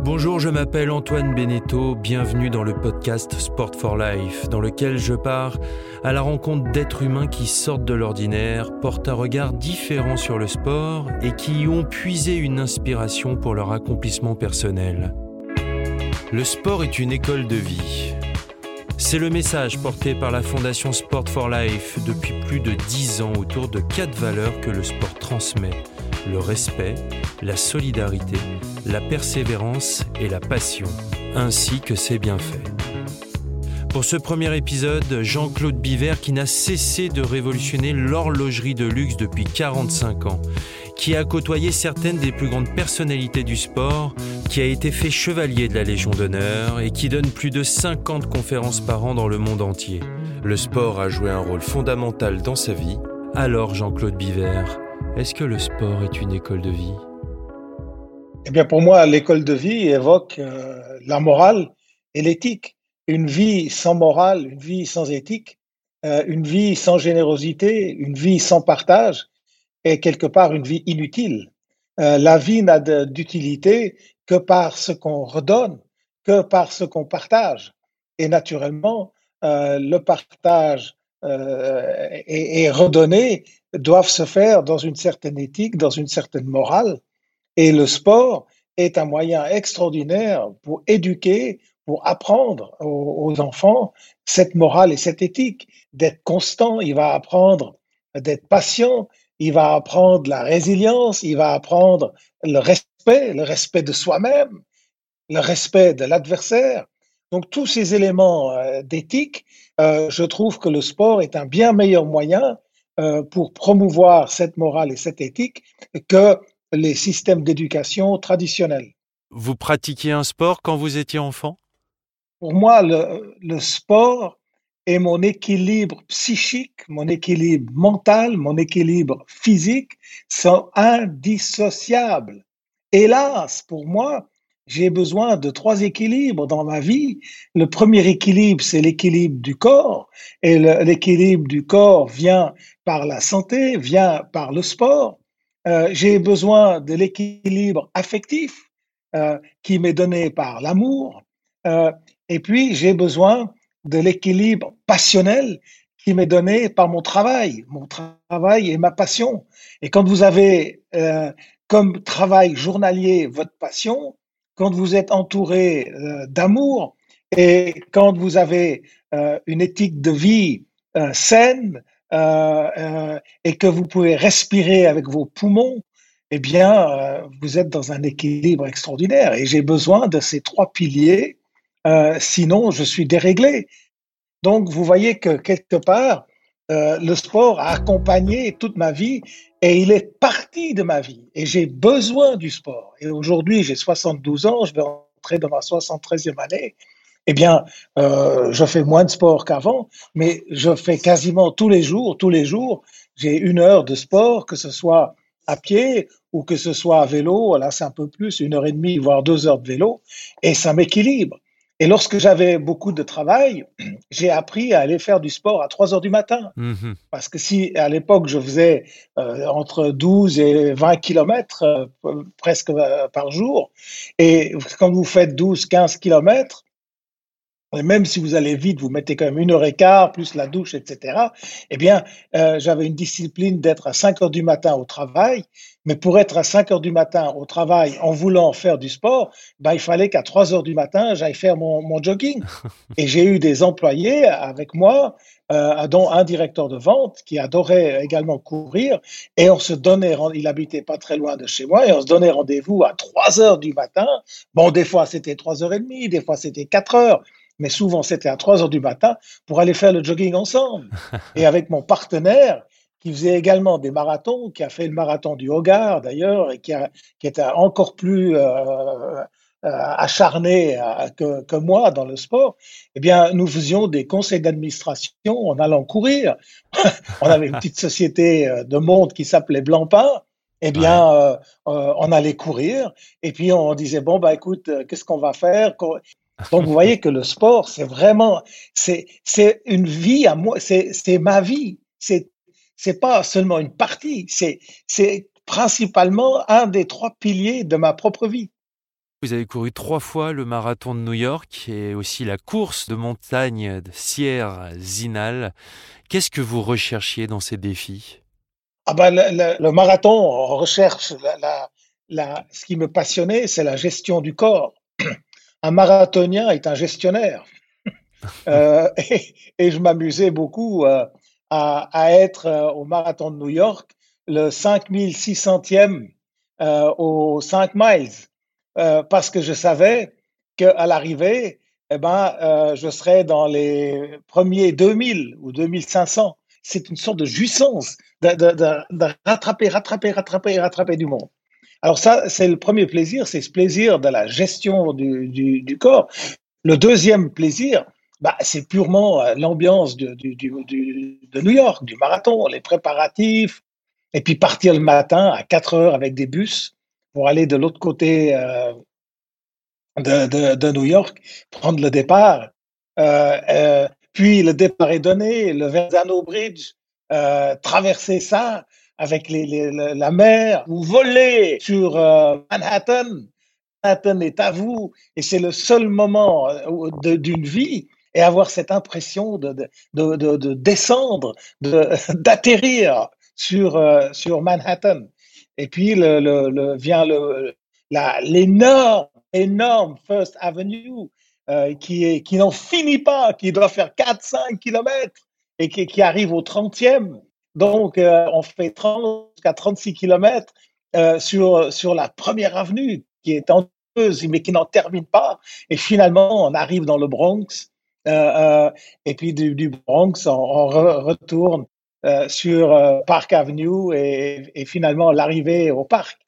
Bonjour, je m'appelle Antoine Beneteau, bienvenue dans le podcast Sport for Life, dans lequel je pars à la rencontre d'êtres humains qui sortent de l'ordinaire, portent un regard différent sur le sport et qui y ont puisé une inspiration pour leur accomplissement personnel. Le sport est une école de vie. C'est le message porté par la Fondation Sport for Life depuis plus de dix ans autour de quatre valeurs que le sport transmet le respect, la solidarité, la persévérance et la passion, ainsi que ses bienfaits. Pour ce premier épisode, Jean-Claude Biver, qui n'a cessé de révolutionner l'horlogerie de luxe depuis 45 ans, qui a côtoyé certaines des plus grandes personnalités du sport, qui a été fait chevalier de la Légion d'honneur et qui donne plus de 50 conférences par an dans le monde entier. Le sport a joué un rôle fondamental dans sa vie. Alors Jean-Claude Biver, est-ce que le sport est une école de vie? Eh bien, pour moi, l'école de vie évoque euh, la morale et l'éthique. Une vie sans morale, une vie sans éthique, euh, une vie sans générosité, une vie sans partage est quelque part une vie inutile. Euh, la vie n'a d'utilité que par ce qu'on redonne, que par ce qu'on partage. Et naturellement, le partage est redonné doivent se faire dans une certaine éthique, dans une certaine morale. Et le sport est un moyen extraordinaire pour éduquer, pour apprendre aux, enfants cette morale et cette éthique, d'être constant. Il va apprendre d'être patient, il va apprendre la résilience, il va apprendre le respect, le respect de soi-même, le respect de l'adversaire. Donc tous ces éléments euh, d'éthique, euh, je trouve que le sport est un bien meilleur moyen euh, pour promouvoir cette morale et cette éthique que les systèmes d'éducation traditionnels. Vous pratiquiez un sport quand vous étiez enfant? Pour moi, le, le sport est mon équilibre psychique, mon équilibre mental, mon équilibre physique sont indissociables. Hélas, pour moi, j'ai besoin de trois équilibres dans ma vie. Le premier équilibre, c'est l'équilibre du corps. Et l'équilibre du corps vient par la santé, vient par le sport. Euh, j'ai besoin de l'équilibre affectif euh, qui m'est donné par l'amour. Euh, et puis, j'ai besoin de l'équilibre passionnel qui m'est donné par mon travail, mon travail et ma passion. Et quand vous avez comme travail journalier votre passion, quand vous êtes entouré d'amour et quand vous avez une éthique de vie saine et que vous pouvez respirer avec vos poumons, eh bien, vous êtes dans un équilibre extraordinaire. Et j'ai besoin de ces trois piliers, sinon je suis déréglé. Donc, vous voyez que quelque part, le sport a accompagné toute ma vie et il est partie de ma vie et j'ai besoin du sport. Et aujourd'hui, j'ai 72 ans, je vais entrer dans ma 73e année. Eh bien, euh, je fais moins de sport qu'avant, mais je fais quasiment tous les jours, tous les jours, j'ai une heure de sport, que ce soit à pied ou que ce soit à vélo. Là, c'est un peu plus, une heure et demie, voire deux heures de vélo, et ça m'équilibre. Et lorsque j'avais beaucoup de travail, j'ai appris à aller faire du sport à 3 heures du matin. Mmh Parce que si à l'époque je faisais euh, entre 12 et 20 kilomètres euh, presque euh, par jour, et quand vous faites 12, 15 kilomètres, même si vous allez vite, vous mettez quand même une heure et quart, plus la douche, etc. Eh bien, euh, j'avais une discipline d'être à 5 heures du matin au travail, mais pour être à 5 heures du matin au travail en voulant faire du sport, ben, il fallait qu'à 3 heures du matin, j'aille faire mon, mon jogging. Et j'ai eu des employés avec moi, euh, dont un directeur de vente qui adorait également courir, et on se donnait, il habitait pas très loin de chez moi, et on se donnait rendez-vous à 3 heures du matin. Bon, des fois c'était 3 heures et demie, des fois c'était 4 heures mais souvent c'était à 3 heures du matin pour aller faire le jogging ensemble. Et avec mon partenaire, qui faisait également des marathons, qui a fait le marathon du Hogar d'ailleurs, et qui, a, qui était encore plus euh, euh, acharné euh, que, que, moi dans le sport, eh bien, nous faisions des conseils d'administration en allant courir. on avait une petite société de monde qui s'appelait Blancpain. Eh bien, euh, on allait courir et puis on disait bon bah écoute, qu'est-ce qu'on va faire? Donc, vous voyez que le sport, c'est vraiment, c'est, c'est une vie à moi, c'est, c'est ma vie. C'est, c'est pas seulement une partie, c'est, c'est principalement un des trois piliers de ma propre vie. Vous avez couru trois fois le marathon de New York et aussi la course de montagne de Sierre Zinal. Qu'est-ce que vous recherchiez dans ces défis? Ah ben, le, marathon, on recherche la, ce qui me passionnait, c'est la gestion du corps. Un marathonien est un gestionnaire. Euh, et, je m'amusais beaucoup euh, à, à, être euh, au marathon de New York, le 5600e aux 5 miles. Parce que je savais qu'à l'arrivée, eh ben, je serais dans les premiers 2000 ou 2500. C'est une sorte de jouissance de, de, de, rattraper, rattraper, rattraper, rattraper du monde. Alors ça, c'est le premier plaisir, c'est ce plaisir de la gestion du, corps. Le deuxième plaisir, bah, c'est purement euh, l'ambiance de, New York, du marathon, les préparatifs, et puis partir le matin à 4 heures avec des bus pour aller de l'autre côté euh, de, New York, prendre le départ. Euh, puis le départ est donné, le Verdano Bridge, traverser ça avec les, la mer, vous volez sur Manhattan. Manhattan est à vous et c'est le seul moment d'une vie et avoir cette impression de, de, de, de descendre, d'atterrir sur, sur Manhattan. Et puis le, le, le vient l'énorme, énorme First Avenue euh, qui, qui n'en finit pas, qui doit faire 4-5 kilomètres et qui, qui, arrive au 30e. Donc, euh, on fait 30 jusqu'à 36 kilomètres euh, sur, sur la première avenue qui est tenteuse, mais qui n'en termine pas. Et finalement, on arrive dans le Bronx. Euh, et puis du, Bronx, on, on re, retourne sur Park Avenue et, finalement l'arrivée au parc.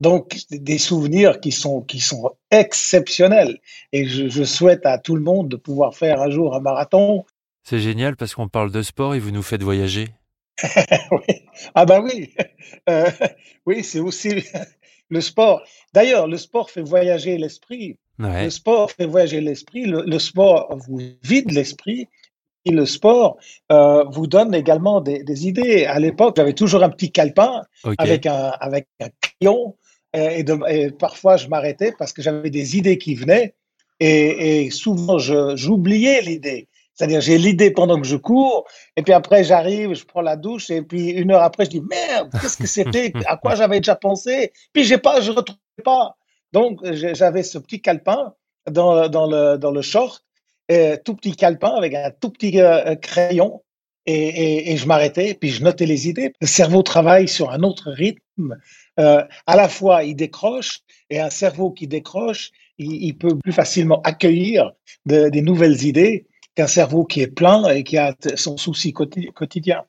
Donc des souvenirs qui sont qui sont exceptionnels et je, souhaite à tout le monde de pouvoir faire un jour un marathon. C'est génial parce qu'on parle de sport et vous nous faites voyager. oui. Ah ben oui, euh, oui c'est aussi le sport. D'ailleurs, le sport fait voyager l'esprit. Ouais. Le sport fait voyager l'esprit. Le, le, sport vous vide l'esprit et le sport euh, vous donne également des, des idées. À l'époque, j'avais toujours un petit calepin okay. avec, un, avec un crayon et, et, de, et parfois je m'arrêtais parce que j'avais des idées qui venaient et, et souvent j'oubliais l'idée. C'est-à-dire, j'ai l'idée pendant que je cours, et puis après, j'arrive, je prends la douche, et puis une heure après, je dis merde, qu'est-ce que c'était, à quoi j'avais déjà pensé, puis j'ai pas, je retrouvais pas. Donc, j'avais ce petit calepin dans, dans, le, dans le short, euh, tout petit calepin avec un tout petit euh, crayon et, et, je m'arrêtais, puis je notais les idées. Le cerveau travaille sur un autre rythme. Euh, à la fois, il décroche, et un cerveau qui décroche, il, peut plus facilement accueillir de, des nouvelles idées qu'un cerveau qui est plein et qui a son souci quotidien.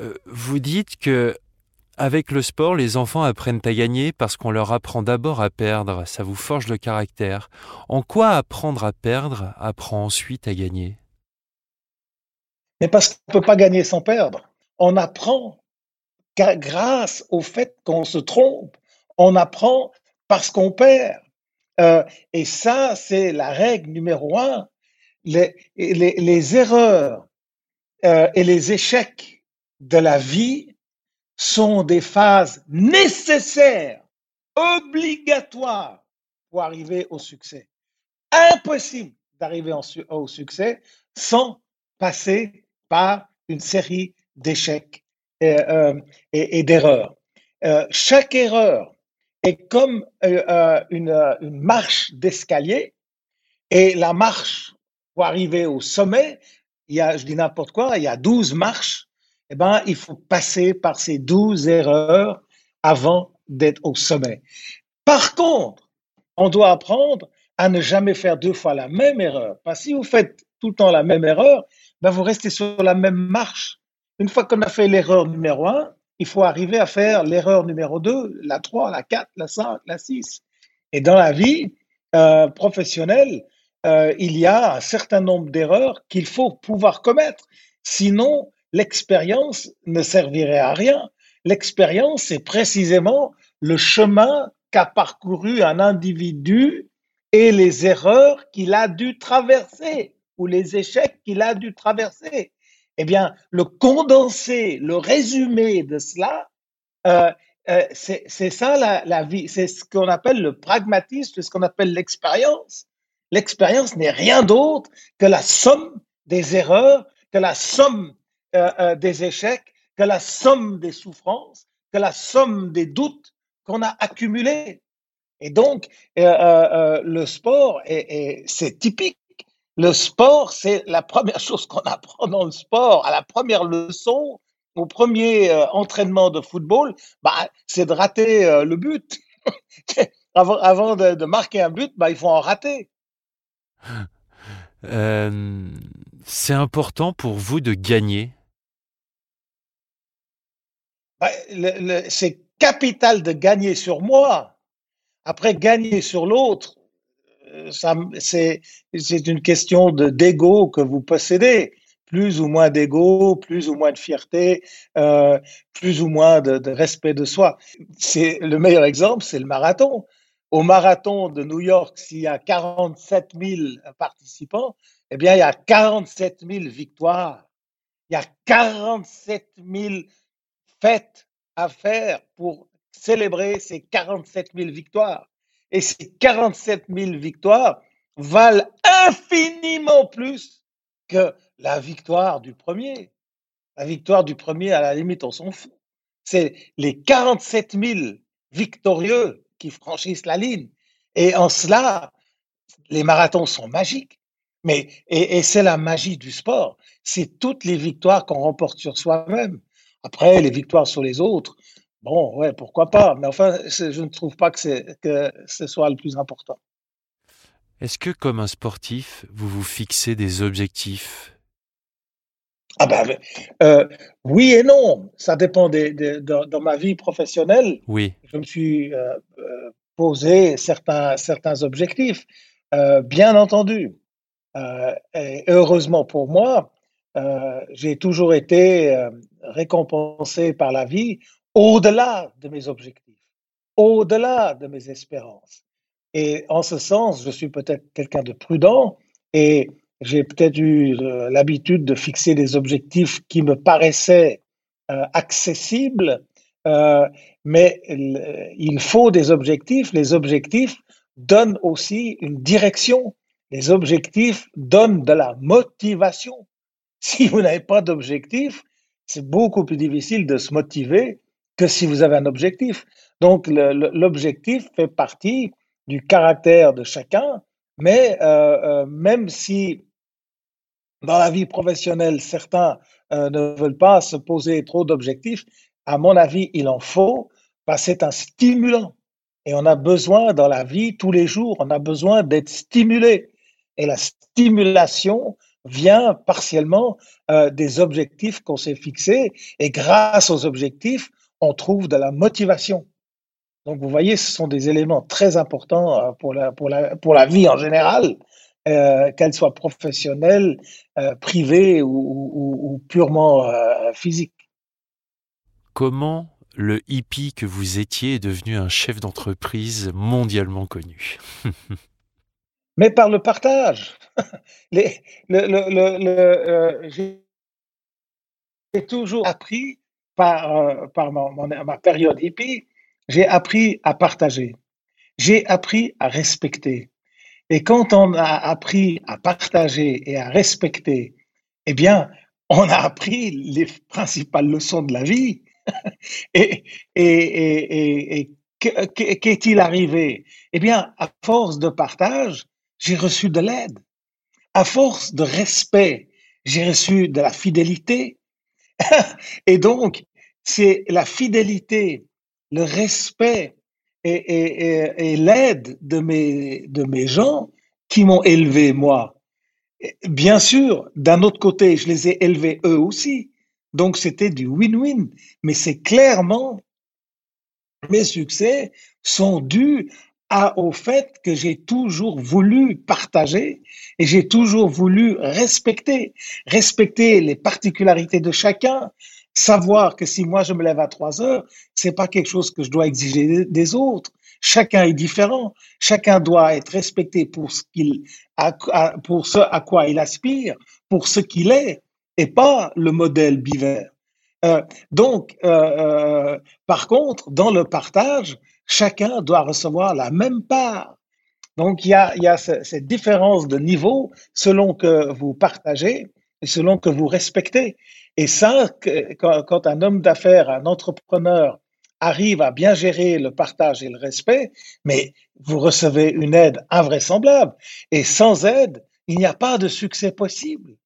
Euh, vous dites que avec le sport, les enfants apprennent à gagner parce qu'on leur apprend d'abord à perdre, ça vous forge le caractère. En quoi apprendre à perdre apprend ensuite à gagner? Mais parce qu'on ne peut pas gagner sans perdre. On apprend grâce au fait qu'on se trompe. On apprend parce qu'on perd. Euh, et ça, c'est la règle numéro un. Les, les, les erreurs euh, et les échecs de la vie sont des phases nécessaires, obligatoires pour arriver au succès. Impossible d'arriver au succès sans passer par une série d'échecs et, euh, et, et d'erreurs. Euh, chaque erreur est comme euh, euh une, une, marche d'escalier et la marche pour arriver au sommet, il y a, je dis n'importe quoi, il y a 12 marches eh ben, il faut passer par ces douze erreurs avant d'être au sommet. Par contre, on doit apprendre à ne jamais faire deux fois la même erreur. Parce que si vous faites tout le temps la même erreur, ben vous restez sur la même marche. Une fois qu'on a fait l'erreur numéro un, il faut arriver à faire l'erreur numéro deux, la trois, la quatre, la cinq, la six. Et dans la vie euh, professionnelle, euh, il y a un certain nombre d'erreurs qu'il faut pouvoir commettre. Sinon, l'expérience ne servirait à rien. L'expérience, c'est précisément le chemin qu'a parcouru un individu et les erreurs qu'il a dû traverser ou les échecs qu'il a dû traverser. Eh bien, le condensé, le résumé de cela, euh, euh, c'est ça la, la vie, c'est ce qu'on appelle le pragmatisme, c'est ce qu'on appelle l'expérience. L'expérience n'est rien d'autre que la somme des erreurs, que la somme euh, euh, des échecs, que la somme des souffrances, que la somme des doutes qu'on a accumulés. Et donc, le sport, c'est typique le sport, c'est la première chose qu'on apprend dans le sport, à la première leçon, au premier euh, entraînement de football, bah, c'est de rater euh, le but. avant, de, marquer un but, bah, il faut en rater. Euh, c'est important pour vous de gagner C'est capital de gagner sur moi. Après, gagner sur l'autre, c'est une question d'ego que vous possédez. Plus ou moins d'ego, plus ou moins de fierté, euh, plus ou moins de, respect de soi. C'est le meilleur exemple, c'est le marathon. Au marathon de New York, s'il y a 47 000 participants, eh bien, il y a 47 000 victoires. Il y a 47 000 fêtes à faire pour célébrer ces 47 000 victoires. Et ces 47 000 victoires valent infiniment plus que la victoire du premier. La victoire du premier, à la limite, on s'en fout. C'est les 47 000 victorieux qui franchissent la ligne. Et en cela, les marathons sont magiques. Mais, et, c'est la magie du sport. C'est toutes les victoires qu'on remporte sur soi-même. Après, les victoires sur les autres, Bon, ouais, pourquoi pas. Mais enfin, je ne trouve pas que, que ce soit le plus important. Est-ce que, comme un sportif, vous vous fixez des objectifs? Ah ben, euh, oui et non. Ça dépend des, dans ma vie professionnelle. Oui. Je me suis euh, euh, posé certains, certains objectifs, bien entendu. et heureusement pour moi, j'ai toujours été récompensé par la vie au-delà de mes objectifs, au-delà de mes espérances. Et en ce sens, je suis peut-être quelqu'un de prudent et j'ai peut-être eu euh, l'habitude de fixer des objectifs qui me paraissaient euh, accessibles, euh, mais il faut des objectifs. Les objectifs donnent aussi une direction. Les objectifs donnent de la motivation. Si vous n'avez pas d'objectif, c'est beaucoup plus difficile de se motiver que si vous avez un objectif. Donc l'objectif fait partie du caractère de chacun, mais même si dans la vie professionnelle, certains euh, ne veulent pas se poser trop d'objectifs, à mon avis, il en faut, parce que c'est un stimulant. Et on a besoin dans la vie, tous les jours, on a besoin d'être stimulé. Et la stimulation vient partiellement des objectifs qu'on s'est fixés. Et grâce aux objectifs, on trouve de la motivation. Donc, vous voyez, ce sont des éléments très importants euh, pour la, pour la, pour la vie en général, euh, qu'elle soit professionnelle, euh, privée ou, purement euh, physique. Comment le hippie que vous étiez est devenu un chef d'entreprise mondialement connu? Mais par le partage. Les, le, le, J'ai toujours appris par, par ma période hippie, j'ai appris à partager. J'ai appris à respecter. Et quand on a appris à partager et à respecter, eh bien, on a appris les principales leçons de la vie. et, et, et qu'est-il arrivé? Eh bien, à force de partage, j'ai reçu de l'aide. À force de respect, j'ai reçu de la fidélité. et donc, c'est la fidélité, le respect et, l'aide de mes, de mes gens qui m'ont élevé moi. Bien sûr, d'un autre côté, je les ai élevés eux aussi. Donc c'était du win-win. Mais c'est clairement, mes succès sont dus à, au fait que j'ai toujours voulu partager et j'ai toujours voulu respecter, respecter les particularités de chacun, savoir que si moi je me lève à 3 heures, c'est pas quelque chose que je dois exiger des autres. Chacun est différent. Chacun doit être respecté pour ce qu'il, pour ce à quoi il aspire, pour ce qu'il est, et pas le modèle bivers. donc, par contre, dans le partage, chacun doit recevoir la même part. Donc, il y a, y a cette différence de niveau selon que vous partagez et selon que vous respectez. Et ça, quand, un homme d'affaires, un entrepreneur arrive à bien gérer le partage et le respect, mais vous recevez une aide invraisemblable. Et sans aide, il n'y a pas de succès possible.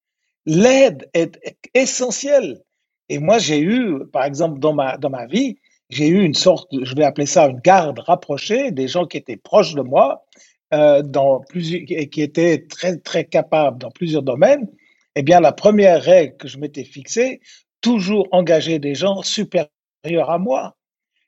L'aide est essentielle. Et moi, j'ai eu, par exemple, dans ma, dans ma vie, j'ai eu une sorte, je vais appeler ça une garde rapprochée, des gens qui étaient proches de moi, euh, dans plusieurs, qui étaient très, très capables dans plusieurs domaines, eh bien, la première règle que je m'étais fixée, toujours engager des gens supérieurs à moi.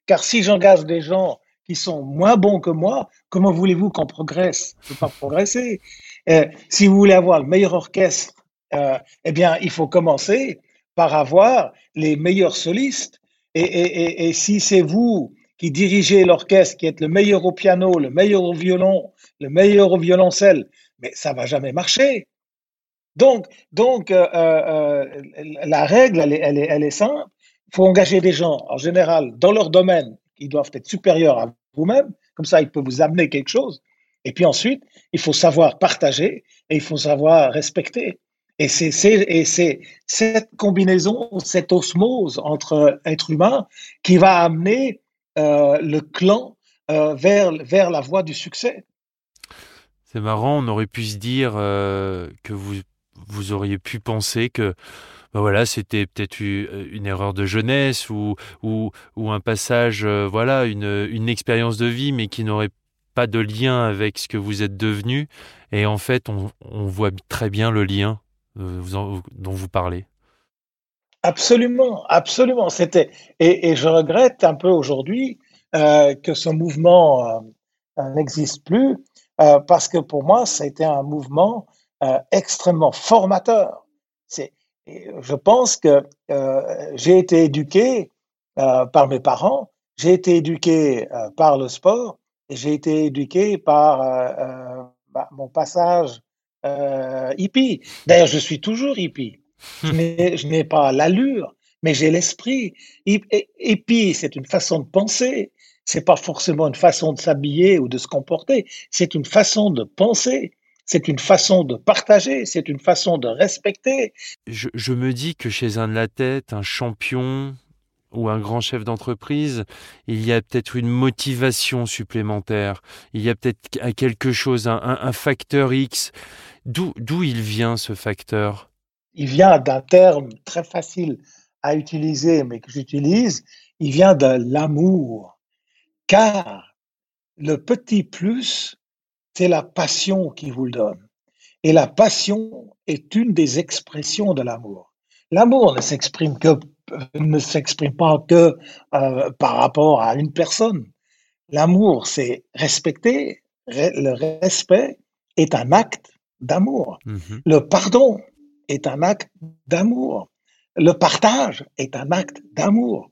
Car si j'engage des gens qui sont moins bons que moi, comment voulez-vous qu'on progresse? Je ne peux pas progresser. Euh, si vous voulez avoir le meilleur orchestre, euh, eh bien, il faut commencer par avoir les meilleurs solistes. Et, et, et si c'est vous qui dirigez l'orchestre, qui êtes le meilleur au piano, le meilleur au violon, le meilleur au violoncelle, mais ça va jamais marcher. Donc, donc euh, euh, la règle, elle est, simple. Il faut engager des gens, en général, dans leur domaine, qui doivent être supérieurs à vous-même. Comme ça, ils peuvent vous amener quelque chose. Et puis ensuite, il faut savoir partager et il faut savoir respecter. Et c'est cette combinaison, cette osmose entre êtres humains qui va amener euh, le clan euh, vers, la voie du succès. C'est marrant, on aurait pu se dire euh, que vous, vous auriez pu penser que ben voilà, c'était peut-être une erreur de jeunesse ou, un passage, voilà, une, expérience de vie, mais qui n'aurait pas de lien avec ce que vous êtes devenu. Et en fait, on, voit très bien le lien dont vous parlez. Absolument, absolument. C'était et, je regrette un peu aujourd'hui euh, que ce mouvement euh, euh, n'existe plus euh, parce que pour moi, c'était un mouvement extrêmement formateur. C'est, je pense que j'ai été éduqué par mes parents, j'ai été éduqué par le sport et j'ai été éduqué par bah, mon passage hippie. D'ailleurs, je suis toujours hippie. Je n'ai pas l'allure, mais j'ai l'esprit. Puis, c'est une façon de penser. C'est pas forcément une façon de s'habiller ou de se comporter. C'est une façon de penser. C'est une façon de partager, c'est une façon de respecter. Je, je, me dis que chez un de la tête, un champion ou un grand chef d'entreprise, il y a peut-être une motivation supplémentaire. Il y a peut-être quelque chose, un, un facteur X. D'où il vient ce facteur? Il vient d'un terme très facile à utiliser, mais que j'utilise, il vient de l'amour. Car le petit plus, c'est la passion qui vous le donne. Et la passion est une des expressions de l'amour. L'amour ne s'exprime que ne s'exprime pas que euh, par rapport à une personne. L'amour, c'est respecter. Le respect est un acte d'amour. Mm-hmm. Le pardon est un acte d'amour. Le partage est un acte d'amour.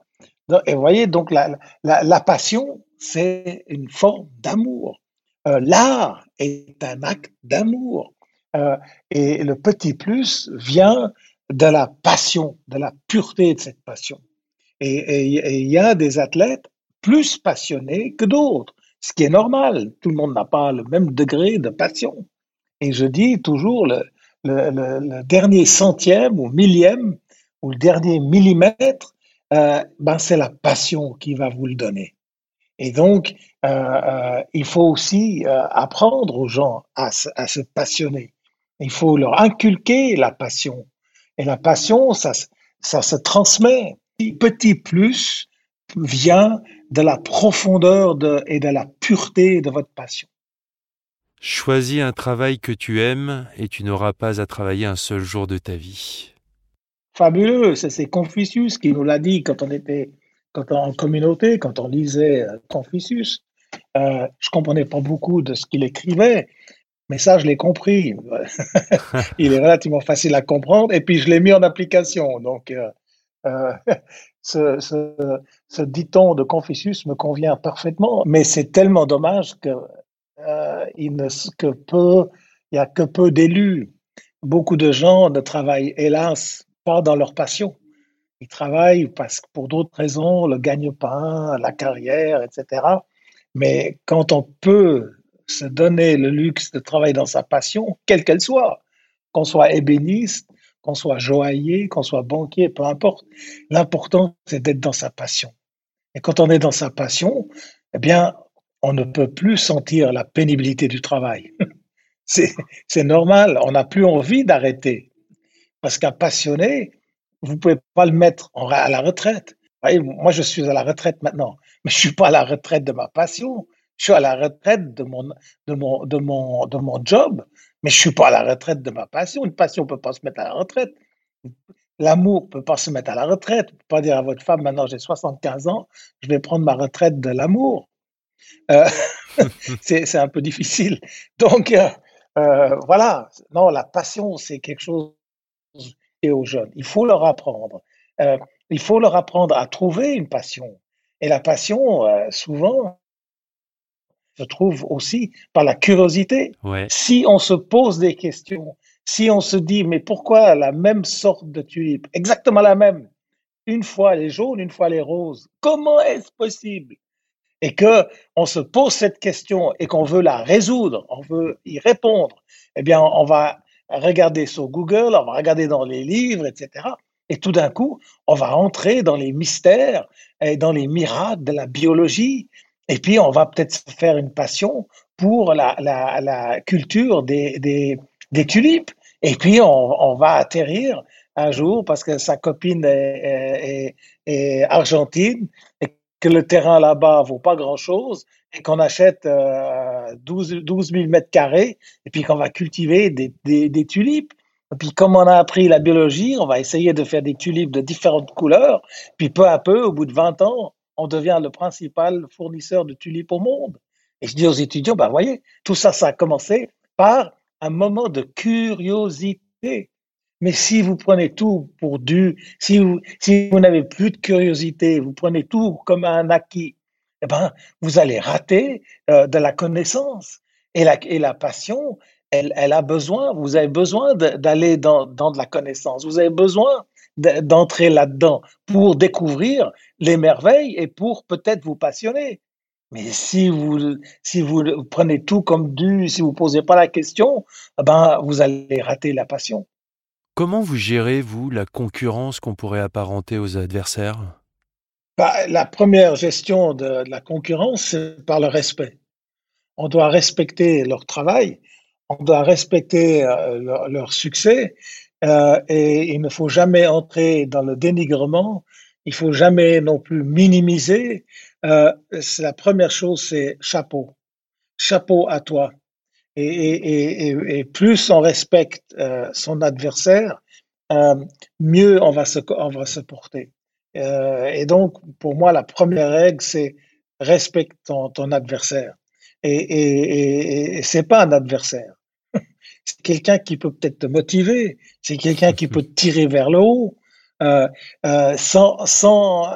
Et vous voyez, donc la, la, passion, c'est une forme d'amour. Euh, l'art est un acte d'amour. Euh, et le petit plus vient de la passion, de la pureté de cette passion. Et il y a des athlètes plus passionnés que d'autres, ce qui est normal. Tout le monde n'a pas le même degré de passion. Et je dis toujours, le, dernier centième ou millième ou le dernier millimètre, euh, ben c'est la passion qui va vous le donner. Et donc, euh, euh, il faut aussi apprendre aux gens à, à, se passionner. Il faut leur inculquer la passion. Et la passion, ça, ça se transmet. Petit plus vient de la profondeur de, et de la pureté de votre passion. Choisis un travail que tu aimes et tu n'auras pas à travailler un seul jour de ta vie. Fabuleux, c'est Confucius qui nous l'a dit quand on était quand en communauté, quand on lisait euh, Confucius. Euh, je comprenais pas beaucoup de ce qu'il écrivait, mais ça, je l'ai compris. Il est relativement facile à comprendre et puis je l'ai mis en application. Donc, euh, euh ce, ce, dicton de Confucius me convient parfaitement, mais c'est tellement dommage que il a que peu d'élus. Beaucoup de gens ne travaillent hélas pas dans leur passion. Ils travaillent parce que pour d'autres raisons, le gagne-pain, la carrière, etc. Mais quand on peut se donner le luxe de travailler dans sa passion, quelle qu'elle soit, qu'on soit ébéniste, qu'on soit joaillier, qu'on soit banquier, peu importe, l'important c'est d'être dans sa passion. Et quand on est dans sa passion, eh bien, on ne peut plus sentir la pénibilité du travail. c'est normal, on n'a plus envie d'arrêter. Parce qu'un passionné, vous pouvez pas le mettre à la retraite. moi, je suis à la retraite maintenant, mais je suis pas à la retraite de ma passion. Je suis à la retraite de mon, de mon, de mon, de mon job, mais je suis pas à la retraite de ma passion. Une passion peut pas se mettre à la retraite. L'amour peut pas se mettre à la retraite. Vous peut pas dire à votre femme, maintenant j'ai 75 ans, je vais prendre ma retraite de l'amour. Euh, c'est un peu difficile. Donc, euh, euh, voilà. Non, la passion, c'est quelque chose et aux jeunes. Il faut leur apprendre. Euh, il faut leur apprendre à trouver une passion. Et la passion, euh, souvent, se trouve aussi par la curiosité. Si on se pose des questions, si on se dit, mais pourquoi la même sorte de tulipe, exactement la même, une fois les jaunes, une fois les roses, comment est-ce possible? Et que on se pose cette question et qu'on veut la résoudre, on veut y répondre, eh bien, on va regarder sur Google, on va regarder dans les livres, etc. Et tout d'un coup, on va entrer dans les mystères et dans les miracles de la biologie. Et puis, on va peut-être faire une passion pour la, culture des, tulipes. Et puis, on, va atterrir un jour parce que sa copine est, argentine que le terrain là-bas vaut pas grand-chose et qu'on achète euh, 12, 12 000 mètres carrés et puis qu'on va cultiver des, des, tulipes. Et puis comme on a appris la biologie, on va essayer de faire des tulipes de différentes couleurs. Puis peu à peu, au bout de 20 ans, on devient le principal fournisseur de tulipes au monde. Et je dis aux étudiants, ben voyez, tout ça, ça a commencé par un moment de curiosité. Mais si vous prenez tout pour dû, si vous, si vous n'avez plus de curiosité, vous prenez tout comme un acquis, eh ben, vous allez rater euh, de la connaissance. Et la, et la passion, elle, elle a besoin, vous avez besoin d'aller dans, dans de la connaissance, vous avez besoin d'entrer là-dedans pour découvrir les merveilles et pour peut-être vous passionner. Mais si vous, si vous prenez tout comme dû, si vous ne posez pas la question, eh ben, vous allez rater la passion. Comment vous gérez, vous, la concurrence qu'on pourrait apparenter aux adversaires? Bah, La première gestion de, la concurrence, c'est par le respect. On doit respecter leur travail, on doit respecter euh, leur, succès, euh, et il ne faut jamais entrer dans le dénigrement, il faut jamais non plus minimiser. Euh, la première chose, c'est chapeau. Chapeau à toi et, plus on respecte euh, son adversaire, euh, mieux on va se, on va se porter. Euh, et donc, pour moi, la première règle, c'est respecte ton, adversaire. Et, et, et, c'est pas un adversaire. c'est quelqu'un qui peut peut-être te motiver. C'est quelqu'un qui peut te tirer vers le haut. sans, sans,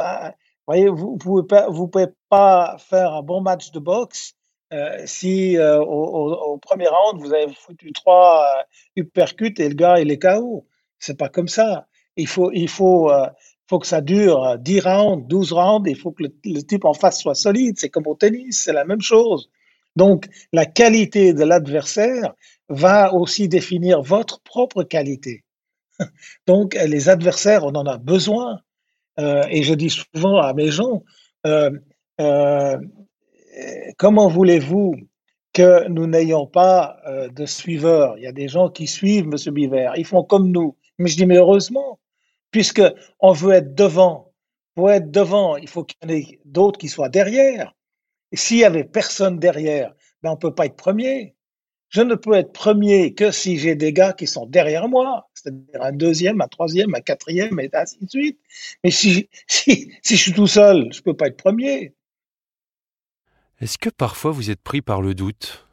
vous, vous pouvez pouvez pas faire un bon match de boxe euh, si euh, au, premier round, vous avez foutu trois euh, uppercuts et le gars, il est KO. C'est pas comme ça. Il faut, il faut, faut que ça dure 10 rounds, 12 rounds. Il faut que le, type en face soit solide. C'est comme au tennis, c'est la même chose. Donc, la qualité de l'adversaire va aussi définir votre propre qualité. Donc, les adversaires, on en a besoin. et je dis souvent à mes gens, euh, comment voulez-vous que nous n'ayons pas euh, de suiveurs? Il y a des gens qui suivent M. Biver, ils font comme nous. Mais je dis, mais heureusement, puisque on veut être devant. Pour être devant, il faut qu'il y en ait d'autres qui soient derrière. Et s'il y avait personne derrière, ben on peut pas être premier. Je ne peux être premier que si j'ai des gars qui sont derrière moi, c'est-à-dire un deuxième, un troisième, un quatrième, et ainsi de suite. Mais si, si, si je suis tout seul, je peux pas être premier. Est-ce que parfois vous êtes pris par le doute?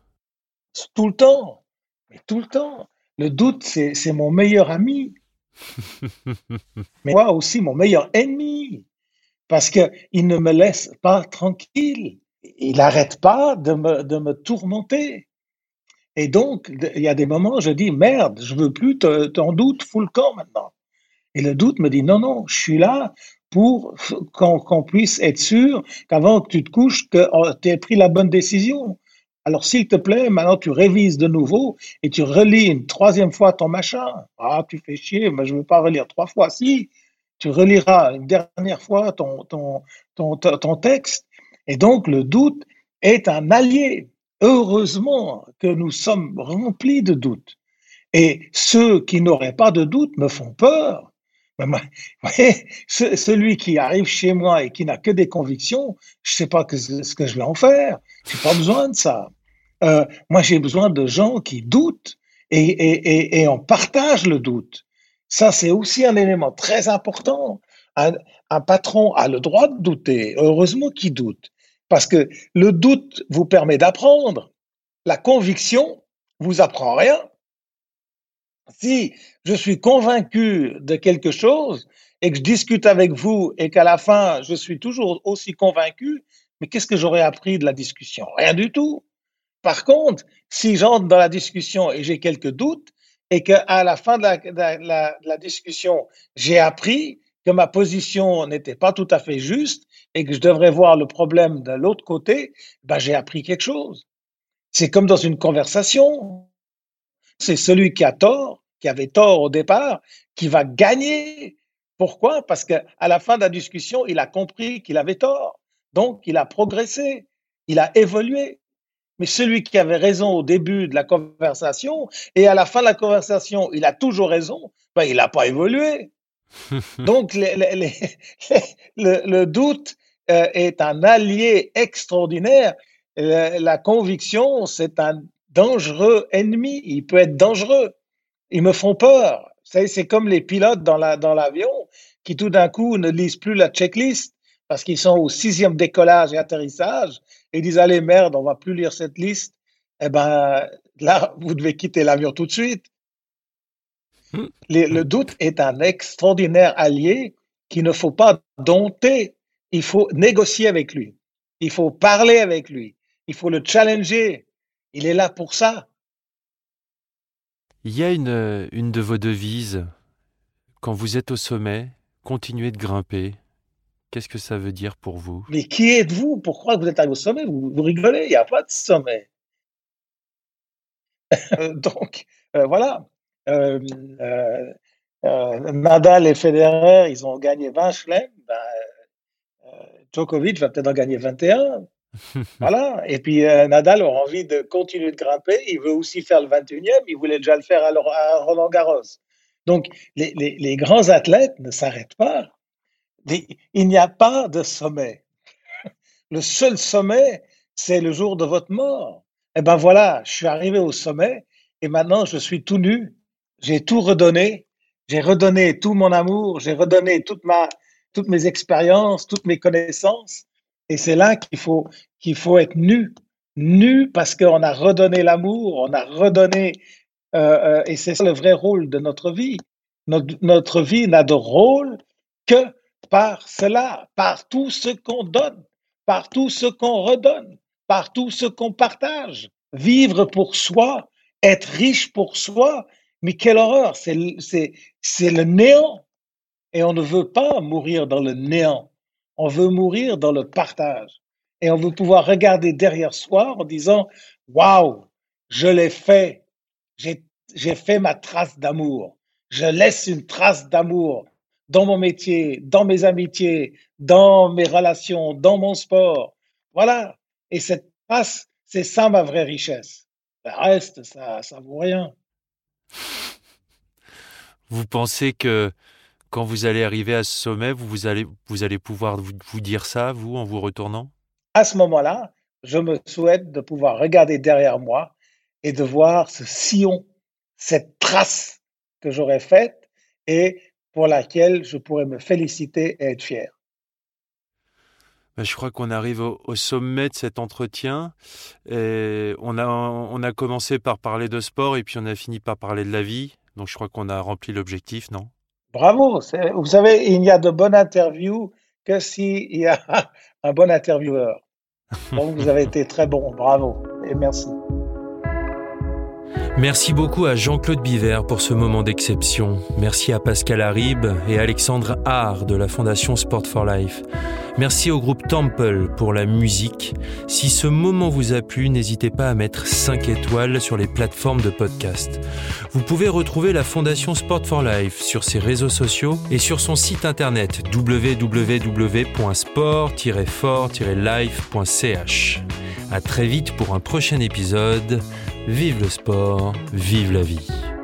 Tout le temps. Mais tout le temps. Le doute, c'est mon meilleur ami. Mais moi aussi, mon meilleur ennemi. Parce qu'il ne me laisse pas tranquille. Il n'arrête pas de me, de me tourmenter. Et donc, il y a des moments, je dis, merde, je veux plus t'en doute, fous le camp maintenant. Et le doute me dit, non, non, je suis là pour qu'on puisse être sûr qu'avant que tu te couches, que oh, tu aies pris la bonne décision. Alors, s'il te plaît, maintenant tu révises de nouveau et tu relis une troisième fois ton machin. Ah, tu fais chier, mais je ne veux pas relire trois fois. Si, tu reliras une dernière fois ton, ton, ton, ton texte. Et donc, le doute est un allié. Heureusement que nous sommes remplis de doutes. Et ceux qui n'auraient pas de doute me font peur. celui qui arrive chez moi et qui n'a que des convictions, je ne sais pas ce que je vais en faire. Je n'ai pas besoin de ça. Euh, moi, j'ai besoin de gens qui doutent et, et, et, on partage le doute. Ça, c'est aussi un élément très important. Un, un, patron a le droit de douter. Heureusement qu'il doute. Parce que le doute vous permet d'apprendre. La conviction vous apprend rien. Si je suis convaincu de quelque chose et que je discute avec vous et qu'à la fin, je suis toujours aussi convaincu, mais qu'est-ce que j'aurais appris de la discussion? Rien du tout. Par contre, si j'entre dans la discussion et j'ai quelques doutes et qu'à la fin de la, discussion, j'ai appris que ma position n'était pas tout à fait juste et que je devrais voir le problème de l'autre côté, ben j'ai appris quelque chose. C'est comme dans une conversation. C'est celui qui a tort, qui avait tort au départ, qui va gagner. Pourquoi? Parce qu'à la fin de la discussion, il a compris qu'il avait tort. Donc, il a progressé, il a évolué. Mais celui qui avait raison au début de la conversation et à la fin de la conversation, il a toujours raison, ben, il n'a pas évolué. Donc, le, doute euh, est un allié extraordinaire. la conviction, c'est un dangereux ennemi. Il peut être dangereux. Ils me font peur. C'est comme les pilotes dans l'avion dans qui tout d'un coup ne lisent plus la checklist parce qu'ils sont au sixième décollage et atterrissage et disent allez merde, on va plus lire cette liste. Eh ben là, vous devez quitter l'avion tout de suite. Hmm. le doute est un extraordinaire allié qu'il ne faut pas dompter. Il faut négocier avec lui. Il faut parler avec lui. Il faut le challenger. Il est là pour ça. Il y a une, une de vos devises. Quand vous êtes au sommet, continuez de grimper. Qu'est-ce que ça veut dire pour vous? Mais qui êtes-vous? Pourquoi vous êtes arrivé au sommet? Vous, rigolez, il n'y a pas de sommet. Euh, donc, euh, voilà. Euh, Nadal et Federer, ils ont gagné 20 chelems. Ben, Djokovic va peut-être en gagner 21. voilà. Et puis Nadal aura envie de continuer de grimper. Il veut aussi faire le 21e. Il voulait déjà le faire à, Roland Garros. Donc, les, les, grands athlètes ne s'arrêtent pas. Il n'y a pas de sommet. Le seul sommet, c'est le jour de votre mort. Et eh ben voilà, je suis arrivé au sommet et maintenant je suis tout nu. J'ai tout redonné. J'ai redonné tout mon amour. J'ai redonné toute ma, toutes mes expériences, toutes mes connaissances. Et c'est là qu'il faut, faut être nu. Nu parce qu'on a redonné l'amour, on a redonné, euh, euh, et c'est ça le vrai rôle de notre vie. Notre, notre vie n'a de rôle que par cela, par tout ce qu'on donne, par tout ce qu'on redonne, par tout ce qu'on partage. Vivre pour soi, être riche pour soi, mais quelle horreur, c'est le néant. Et on ne veut pas mourir dans le néant, on veut mourir dans le partage. Et on veut pouvoir regarder derrière soi en disant, waouh, je l'ai fait, j'ai fait ma trace d'amour, je laisse une trace d'amour dans mon métier, dans mes amitiés, dans mes relations, dans mon sport. Voilà. Et cette passe, c'est ça ma vraie richesse. Le reste, ça, ça vaut rien. Vous pensez que quand vous allez arriver à ce sommet, vous, vous, allez, vous allez pouvoir vous, vous dire ça, vous, en vous retournant? À ce moment-là, je me souhaite de pouvoir regarder derrière moi et de voir ce sillon, cette trace que j'aurais faite et pour laquelle je pourrais me féliciter et être fier. Ben, je crois qu'on arrive au, sommet de cet entretien. Et on, a, on a commencé par parler de sport et puis on a fini par parler de la vie. Donc je crois qu'on a rempli l'objectif, non? Bravo. Vous savez, il n'y a de bonnes interviews que s'il y a un bon intervieweur. Donc vous avez été très bon. Bravo et merci. Merci beaucoup à Jean-Claude Biver pour ce moment d'exception. Merci à Pascal Harib et Alexandre Haar de la Fondation Sport for Life. Merci au groupe Temple pour la musique. Si ce moment vous a plu, n'hésitez pas à mettre 5 étoiles sur les plateformes de podcast. Vous pouvez retrouver la Fondation Sport for Life sur ses réseaux sociaux et sur son site internet www.sport-for-life.ch. À très vite pour un prochain épisode. Vive le sport, vive la vie.